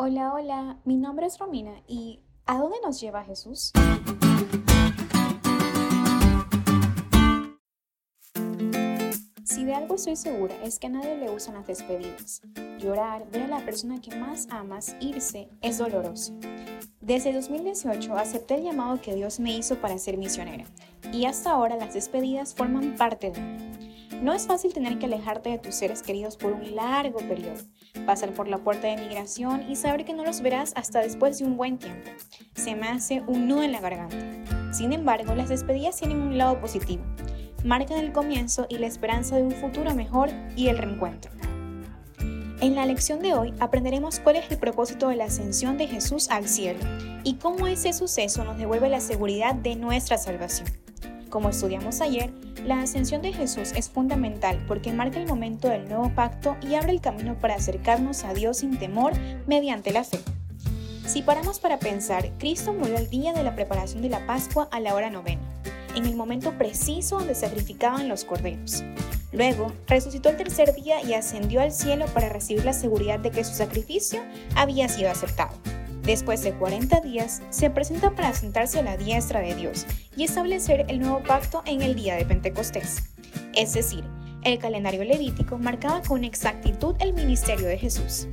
Hola, hola, mi nombre es Romina y ¿a dónde nos lleva Jesús? Si de algo estoy segura es que a nadie le gustan las despedidas. Llorar, ver a la persona que más amas irse es doloroso. Desde 2018 acepté el llamado que Dios me hizo para ser misionera y hasta ahora las despedidas forman parte de mí. No es fácil tener que alejarte de tus seres queridos por un largo periodo, pasar por la puerta de migración y saber que no los verás hasta después de un buen tiempo. Se me hace un nudo en la garganta. Sin embargo, las despedidas tienen un lado positivo. Marcan el comienzo y la esperanza de un futuro mejor y el reencuentro. En la lección de hoy aprenderemos cuál es el propósito de la ascensión de Jesús al cielo y cómo ese suceso nos devuelve la seguridad de nuestra salvación. Como estudiamos ayer, la ascensión de Jesús es fundamental porque marca el momento del nuevo pacto y abre el camino para acercarnos a Dios sin temor mediante la fe. Si paramos para pensar, Cristo murió el día de la preparación de la Pascua a la hora novena, en el momento preciso donde sacrificaban los corderos. Luego, resucitó el tercer día y ascendió al cielo para recibir la seguridad de que su sacrificio había sido aceptado. Después de 40 días, se presenta para sentarse a la diestra de Dios y establecer el nuevo pacto en el día de Pentecostés. Es decir, el calendario levítico marcaba con exactitud el ministerio de Jesús.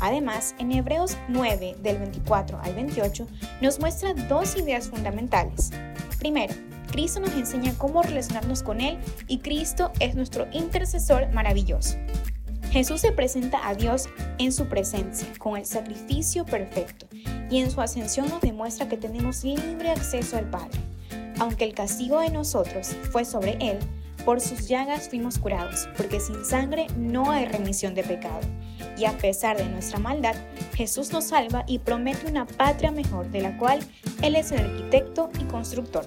Además, en Hebreos 9, del 24 al 28, nos muestra dos ideas fundamentales. Primero, Cristo nos enseña cómo relacionarnos con Él y Cristo es nuestro intercesor maravilloso. Jesús se presenta a Dios en su presencia, con el sacrificio perfecto, y en su ascensión nos demuestra que tenemos libre acceso al Padre. Aunque el castigo de nosotros fue sobre Él, por sus llagas fuimos curados, porque sin sangre no hay remisión de pecado. Y a pesar de nuestra maldad, Jesús nos salva y promete una patria mejor, de la cual Él es el arquitecto y constructor.